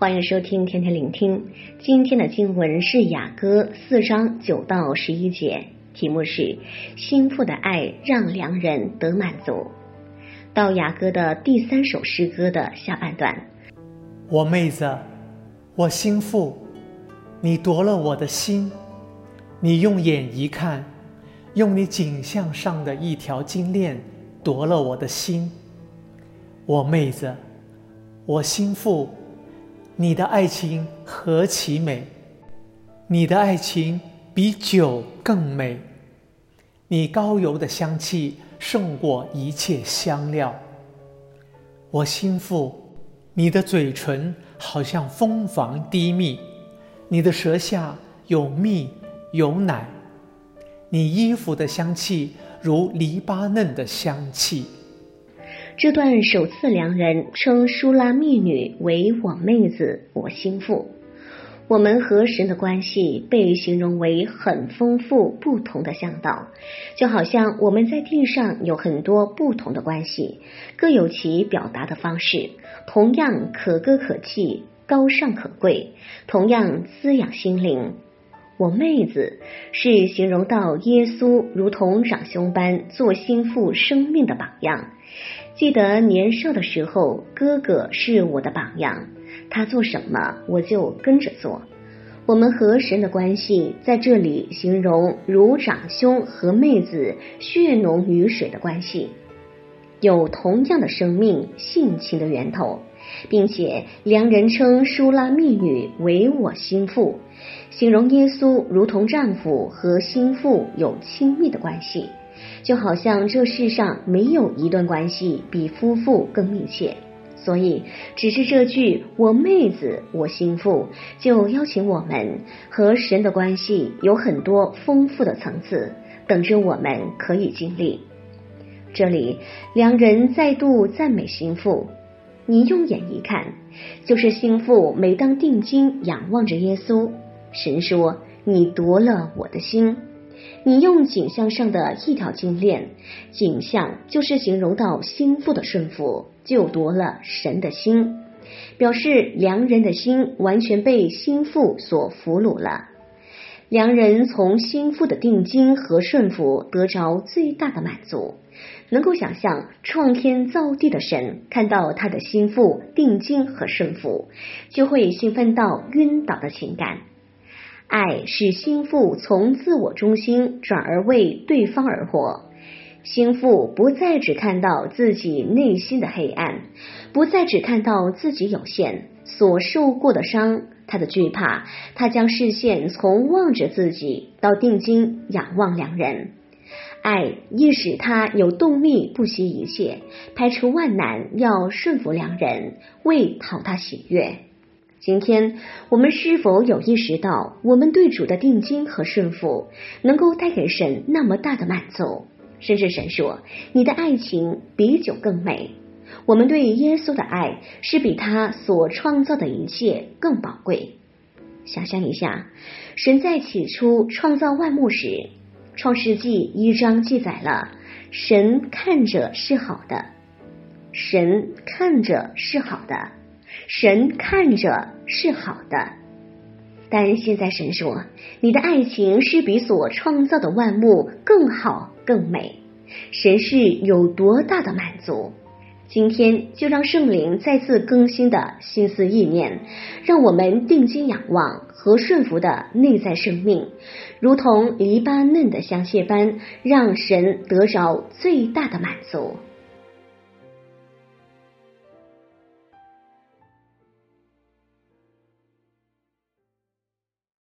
欢迎收听天天聆听。今天的经文是雅歌四章九到十一节，题目是“心腹的爱让良人得满足”。到雅歌的第三首诗歌的下半段，我妹子，我心腹，你夺了我的心，你用眼一看，用你颈项上的一条金链夺了我的心。我妹子，我心腹。你的爱情何其美！你的爱情比酒更美，你高油的香气胜过一切香料。我心腹，你的嘴唇好像蜂房滴蜜，你的舌下有蜜有奶，你衣服的香气如黎巴嫩的香气。这段首次良人称舒拉密女为我妹子，我心腹。我们和神的关系被形容为很丰富、不同的向导，就好像我们在地上有很多不同的关系，各有其表达的方式，同样可歌可泣、高尚可贵，同样滋养心灵。我妹子是形容到耶稣如同长兄般做心腹生命的榜样。记得年少的时候，哥哥是我的榜样，他做什么我就跟着做。我们和神的关系在这里形容如长兄和妹子血浓于水的关系，有同样的生命性情的源头，并且良人称舒拉密女为我心腹，形容耶稣如同丈夫和心腹有亲密的关系。就好像这世上没有一段关系比夫妇更密切，所以只是这句“我妹子，我心腹”就邀请我们和神的关系有很多丰富的层次，等着我们可以经历。这里良人再度赞美心腹，你用眼一看，就是心腹每当定睛仰望着耶稣，神说：“你夺了我的心。”你用颈项上的一条金链，颈项就是形容到心腹的顺服，就夺了神的心，表示良人的心完全被心腹所俘虏了。良人从心腹的定睛和顺服得着最大的满足，能够想象创天造地的神看到他的心腹定睛和顺服，就会兴奋到晕倒的情感。爱使心腹从自我中心转而为对方而活，心腹不再只看到自己内心的黑暗，不再只看到自己有限所受过的伤，他的惧怕，他将视线从望着自己到定睛仰望良人，爱亦使他有动力不惜一切，排除万难要顺服良人，为讨他喜悦。今天我们是否有意识到，我们对主的定睛和顺服，能够带给神那么大的满足？甚至神说：“你的爱情比酒更美。”我们对耶稣的爱是比他所创造的一切更宝贵。想象一下，神在起初创造万物时，《创世纪》一章记载了：神看着是好的，神看着是好的。神看着是好的，但现在神说，你的爱情是比所创造的万物更好更美。神是有多大的满足？今天就让圣灵再次更新的心思意念，让我们定睛仰望和顺服的内在生命，如同黎巴嫩的香榭般，让神得着最大的满足。